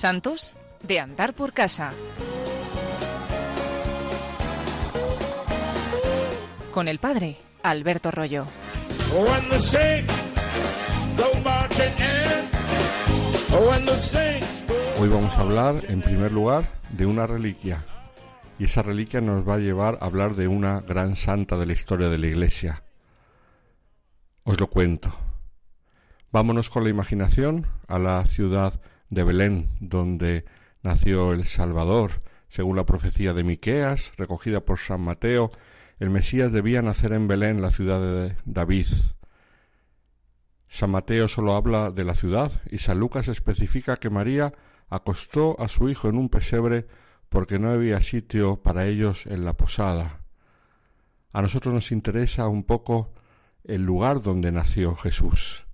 Santos de andar por casa. Con el padre Alberto Rollo. Hoy vamos a hablar, en primer lugar, de una reliquia. Y esa reliquia nos va a llevar a hablar de una gran santa de la historia de la Iglesia. Os lo cuento. Vámonos con la imaginación a la ciudad de Belén, donde nació el Salvador. Según la profecía de Miqueas, recogida por San Mateo, el Mesías debía nacer en Belén, la ciudad de David. San Mateo solo habla de la ciudad y San Lucas especifica que María acostó a su hijo en un pesebre porque no había sitio para ellos en la posada. A nosotros nos interesa un poco el lugar donde nació Jesús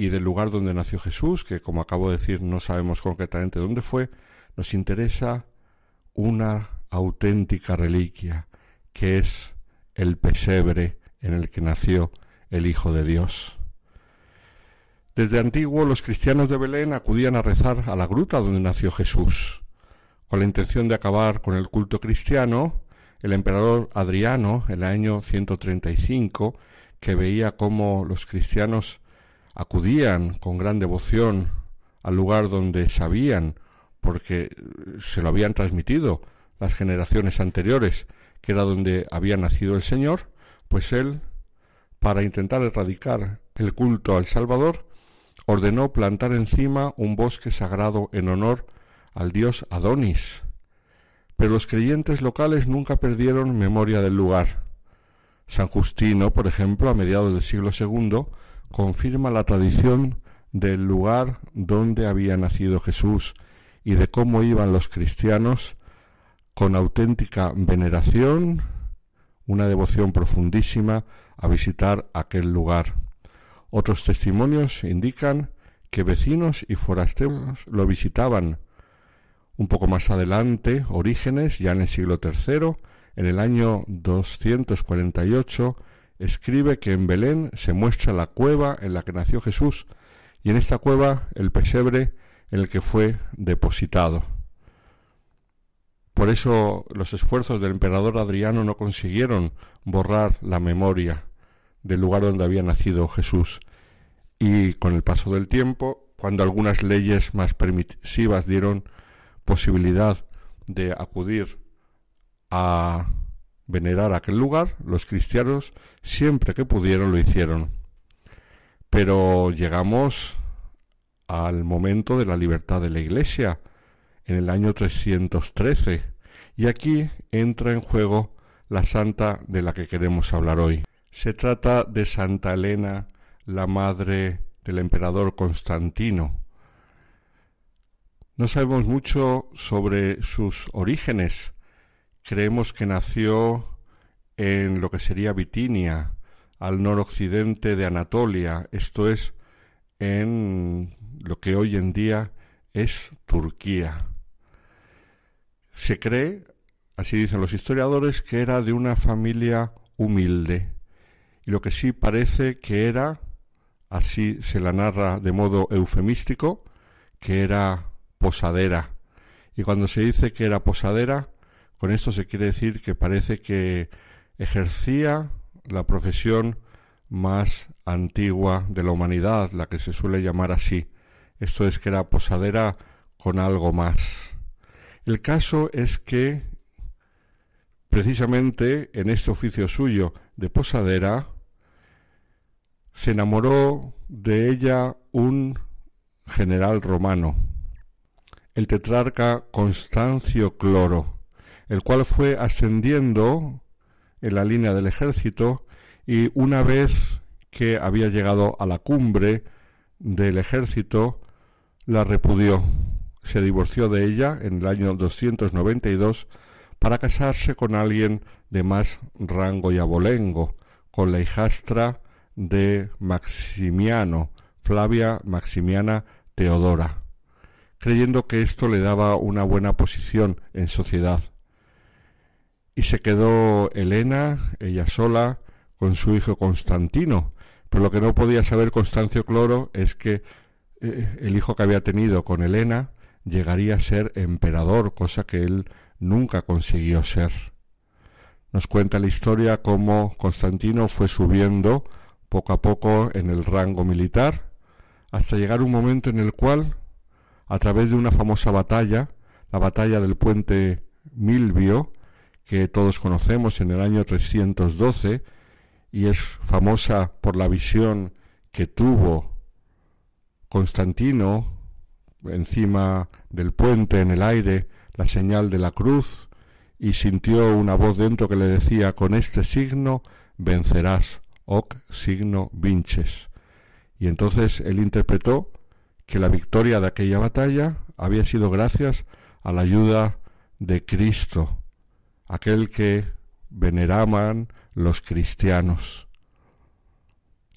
y del lugar donde nació Jesús, que como acabo de decir no sabemos concretamente dónde fue, nos interesa una auténtica reliquia, que es el pesebre en el que nació el Hijo de Dios. Desde antiguo los cristianos de Belén acudían a rezar a la gruta donde nació Jesús. Con la intención de acabar con el culto cristiano, el emperador Adriano, en el año 135, que veía cómo los cristianos acudían con gran devoción al lugar donde sabían, porque se lo habían transmitido las generaciones anteriores, que era donde había nacido el Señor, pues él, para intentar erradicar el culto al Salvador, ordenó plantar encima un bosque sagrado en honor al dios Adonis. Pero los creyentes locales nunca perdieron memoria del lugar. San Justino, por ejemplo, a mediados del siglo II, confirma la tradición del lugar donde había nacido Jesús y de cómo iban los cristianos con auténtica veneración, una devoción profundísima a visitar aquel lugar. Otros testimonios indican que vecinos y forasteros lo visitaban. Un poco más adelante, Orígenes, ya en el siglo III, en el año 248, escribe que en Belén se muestra la cueva en la que nació Jesús y en esta cueva el pesebre en el que fue depositado. Por eso los esfuerzos del emperador Adriano no consiguieron borrar la memoria del lugar donde había nacido Jesús. Y con el paso del tiempo, cuando algunas leyes más permisivas dieron posibilidad de acudir a venerar aquel lugar, los cristianos siempre que pudieron lo hicieron. Pero llegamos al momento de la libertad de la Iglesia, en el año 313, y aquí entra en juego la santa de la que queremos hablar hoy. Se trata de Santa Elena, la madre del emperador Constantino. No sabemos mucho sobre sus orígenes, Creemos que nació en lo que sería Bitinia, al noroccidente de Anatolia, esto es, en lo que hoy en día es Turquía. Se cree, así dicen los historiadores, que era de una familia humilde, y lo que sí parece que era, así se la narra de modo eufemístico, que era posadera. Y cuando se dice que era posadera, con esto se quiere decir que parece que ejercía la profesión más antigua de la humanidad, la que se suele llamar así. Esto es que era posadera con algo más. El caso es que precisamente en este oficio suyo de posadera se enamoró de ella un general romano, el tetrarca Constancio Cloro, el cual fue ascendiendo en la línea del ejército y una vez que había llegado a la cumbre del ejército, la repudió. Se divorció de ella en el año 292 para casarse con alguien de más rango y abolengo, con la hijastra de Maximiano, Flavia Maximiana Teodora, creyendo que esto le daba una buena posición en sociedad y se quedó Elena, ella sola, con su hijo Constantino. Pero lo que no podía saber Constancio Cloro es que eh, el hijo que había tenido con Elena llegaría a ser emperador, cosa que él nunca consiguió ser. Nos cuenta la historia cómo Constantino fue subiendo poco a poco en el rango militar, hasta llegar un momento en el cual, a través de una famosa batalla, la batalla del puente Milvio, que todos conocemos en el año 312, y es famosa por la visión que tuvo Constantino encima del puente en el aire, la señal de la cruz, y sintió una voz dentro que le decía, con este signo vencerás, hoc signo vinces. Y entonces él interpretó que la victoria de aquella batalla había sido gracias a la ayuda de Cristo, aquel que veneraban los cristianos.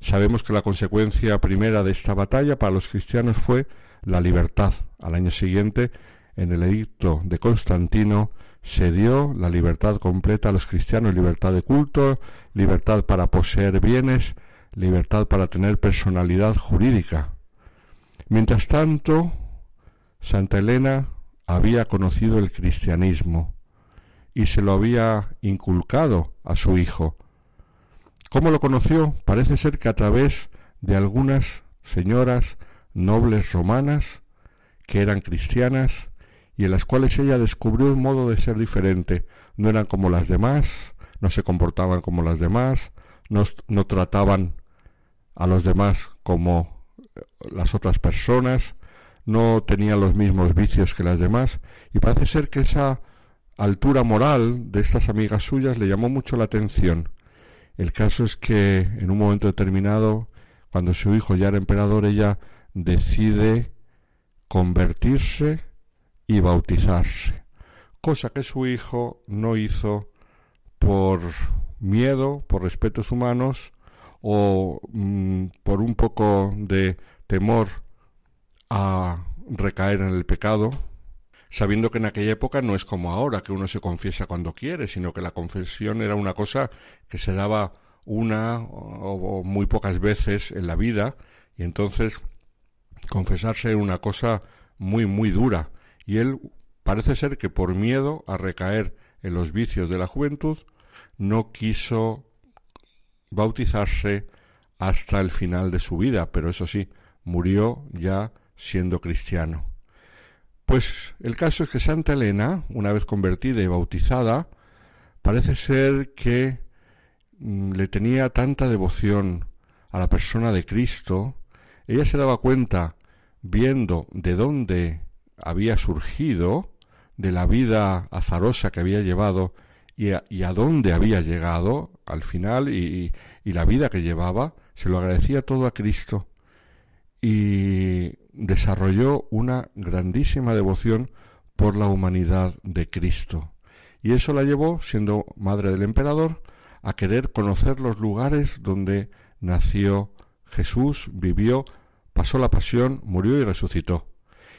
Sabemos que la consecuencia primera de esta batalla para los cristianos fue la libertad. Al año siguiente, en el edicto de Constantino, se dio la libertad completa a los cristianos, libertad de culto, libertad para poseer bienes, libertad para tener personalidad jurídica. Mientras tanto, Santa Elena había conocido el cristianismo y se lo había inculcado a su hijo. ¿Cómo lo conoció? Parece ser que a través de algunas señoras nobles romanas que eran cristianas y en las cuales ella descubrió un modo de ser diferente. No eran como las demás, no se comportaban como las demás, no, no trataban a los demás como eh, las otras personas, no tenían los mismos vicios que las demás, y parece ser que esa altura moral de estas amigas suyas le llamó mucho la atención. El caso es que en un momento determinado, cuando su hijo ya era emperador, ella decide convertirse y bautizarse, cosa que su hijo no hizo por miedo, por respetos humanos o mm, por un poco de temor a recaer en el pecado, sabiendo que en aquella época no es como ahora, que uno se confiesa cuando quiere, sino que la confesión era una cosa que se daba una o, muy pocas veces en la vida, y entonces confesarse era una cosa muy, muy dura, y él parece ser que por miedo a recaer en los vicios de la juventud, no quiso bautizarse hasta el final de su vida, pero eso sí, murió ya siendo cristiano. Pues el caso es que Santa Elena, una vez convertida y bautizada, parece ser que mm, le tenía tanta devoción a la persona de Cristo, ella se daba cuenta, viendo de dónde había surgido, de la vida azarosa que había llevado y a, y a dónde había llegado al final y, y la vida que llevaba, se lo agradecía todo a Cristo. Y desarrolló una grandísima devoción por la humanidad de Cristo. Y eso la llevó, siendo madre del emperador, a querer conocer los lugares donde nació Jesús, vivió, pasó la pasión, murió y resucitó.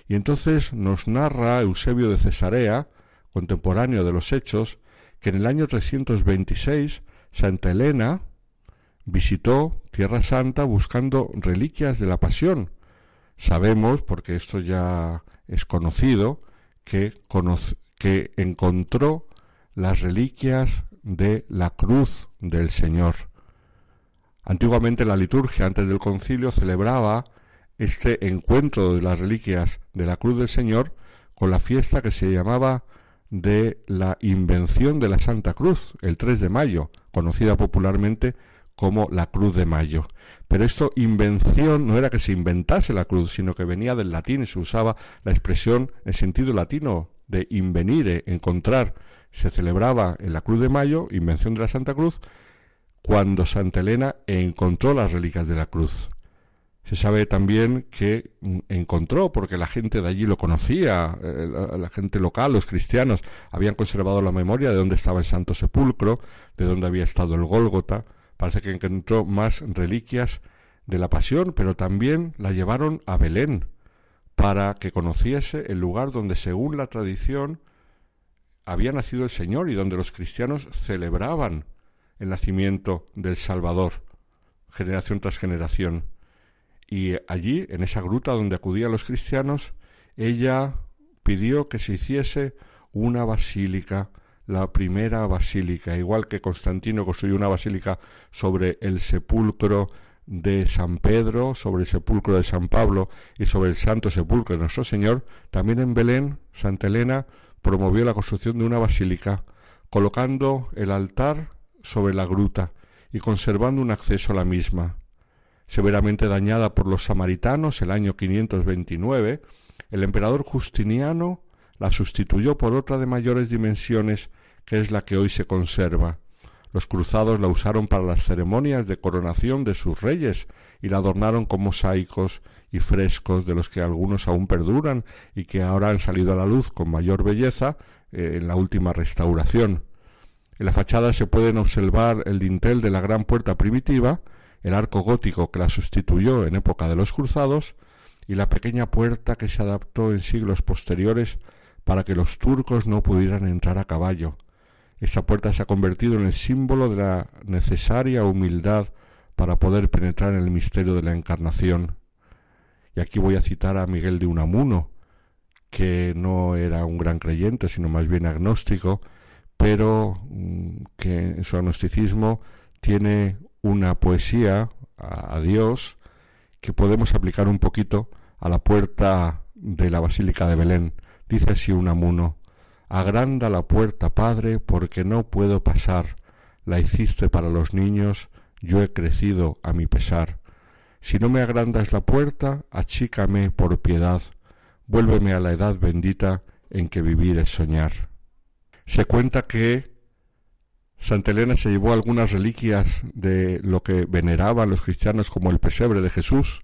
Y entonces nos narra Eusebio de Cesarea, contemporáneo de los Hechos, que en el año 326 Santa Elena visitó Tierra Santa buscando reliquias de la pasión, Sabemos, porque esto ya es conocido, que, que encontró las reliquias de la cruz del Señor. Antiguamente la liturgia, antes del concilio, celebraba este encuentro de las reliquias de la cruz del Señor con la fiesta que se llamaba de la invención de la Santa Cruz, el 3 de mayo, conocida popularmente como la Cruz de Mayo. Pero esto invención no era que se inventase la cruz, sino que venía del latín y se usaba la expresión en sentido latino de invenire, encontrar. Se celebraba en la Cruz de Mayo, invención de la Santa Cruz, cuando Santa Elena encontró las reliquias de la cruz. Se sabe también que encontró, porque la gente de allí lo conocía, eh, la, gente local, los cristianos, habían conservado la memoria de dónde estaba el Santo Sepulcro, de dónde había estado el Gólgota, Parece que encontró más reliquias de la pasión, pero también la llevaron a Belén para que conociese el lugar donde, según la tradición, había nacido el Señor y donde los cristianos celebraban el nacimiento del Salvador, generación tras generación. Y allí, en esa gruta donde acudían los cristianos, ella pidió que se hiciese una basílica, la primera basílica, igual que Constantino construyó una basílica sobre el sepulcro de San Pedro, sobre el sepulcro de San Pablo y sobre el Santo Sepulcro de nuestro Señor, también en Belén, Santa Elena promovió la construcción de una basílica, colocando el altar sobre la gruta y conservando un acceso a la misma. Severamente dañada por los samaritanos el año 529, el emperador Justiniano la sustituyó por otra de mayores dimensiones que es la que hoy se conserva. Los cruzados la usaron para las ceremonias de coronación de sus reyes y la adornaron con mosaicos y frescos de los que algunos aún perduran y que ahora han salido a la luz con mayor belleza eh, en la última restauración. En la fachada se pueden observar el dintel de la gran puerta primitiva, el arco gótico que la sustituyó en época de los cruzados y la pequeña puerta que se adaptó en siglos posteriores para que los turcos no pudieran entrar a caballo. Esta puerta se ha convertido en el símbolo de la necesaria humildad para poder penetrar en el misterio de la encarnación. Y aquí voy a citar a Miguel de Unamuno, que no era un gran creyente, sino más bien agnóstico, pero mm, que en su agnosticismo tiene una poesía a, a Dios que podemos aplicar un poquito a la puerta de la Basílica de Belén. Dice así Unamuno, Agranda la puerta, Padre, porque no puedo pasar. La hiciste para los niños, yo he crecido a mi pesar. Si no me agrandas la puerta, achícame por piedad, vuélveme a la edad bendita en que vivir es soñar. Se cuenta que Santa Elena se llevó algunas reliquias de lo que veneraban los cristianos como el pesebre de Jesús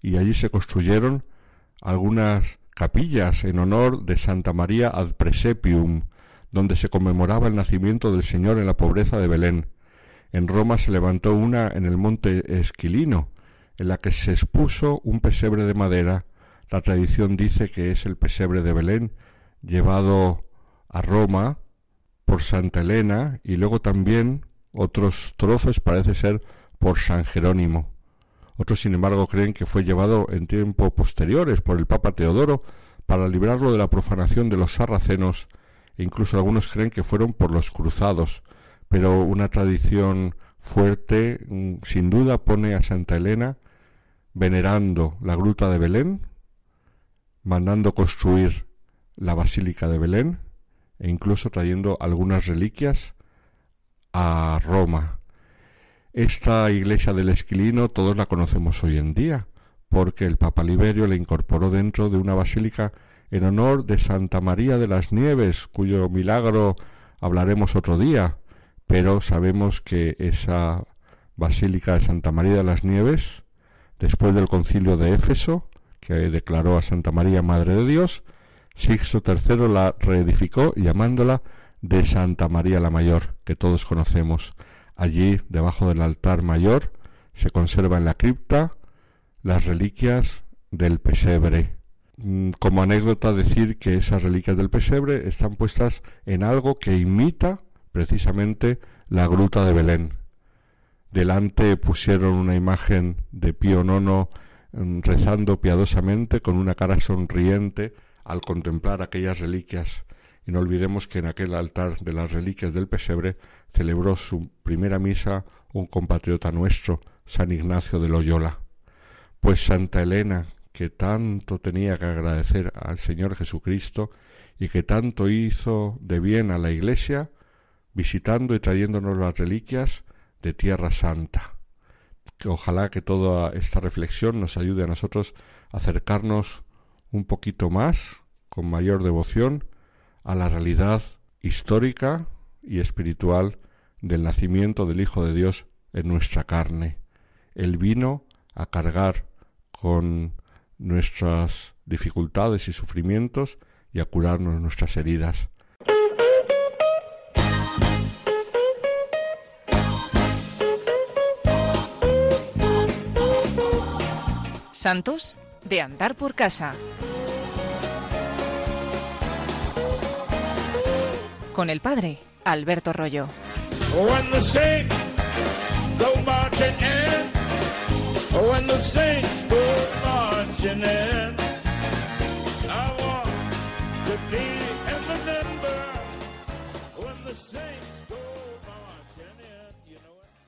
y allí se construyeron algunas capillas en honor de Santa María ad Presepium, donde se conmemoraba el nacimiento del Señor en la pobreza de Belén. En Roma se levantó una en el monte Esquilino, en la que se expuso un pesebre de madera. La tradición dice que es el pesebre de Belén, llevado a Roma por Santa Elena y luego también otros trozos parece ser por San Jerónimo. Otros, sin embargo, creen que fue llevado en tiempos posteriores por el Papa Teodoro para librarlo de la profanación de los sarracenos e incluso algunos creen que fueron por los cruzados, pero una tradición fuerte mm, sin duda pone a Santa Elena venerando la gruta de Belén, mandando construir la basílica de Belén e incluso trayendo algunas reliquias a Roma. Esta iglesia del Esquilino todos la conocemos hoy en día, porque el Papa Liberio la incorporó dentro de una basílica en honor de Santa María de las Nieves, cuyo milagro hablaremos otro día, pero sabemos que esa basílica de Santa María de las Nieves, después del concilio de Éfeso, que declaró a Santa María Madre de Dios, Sixto III la reedificó llamándola de Santa María la Mayor, que todos conocemos. Allí, debajo del altar mayor, se conserva en la cripta las reliquias del pesebre. Mm, como anécdota decir que esas reliquias del pesebre están puestas en algo que imita precisamente la gruta de Belén. Delante pusieron una imagen de Pío IX mm, rezando piadosamente con una cara sonriente al contemplar aquellas reliquias y no olvidemos que en aquel altar de las reliquias del pesebre celebró su primera misa un compatriota nuestro, San Ignacio de Loyola. Pues Santa Elena, que tanto tenía que agradecer al Señor Jesucristo y que tanto hizo de bien a la Iglesia, visitando y trayéndonos las reliquias de Tierra Santa. Ojalá que toda esta reflexión nos ayude a nosotros a acercarnos un poquito más, con mayor devoción, a la realidad histórica y espiritual del nacimiento del Hijo de Dios en nuestra carne. Él vino a cargar con nuestras dificultades y sufrimientos y a curarnos nuestras heridas. Santos de andar por casa. con el padre Alberto Rollo.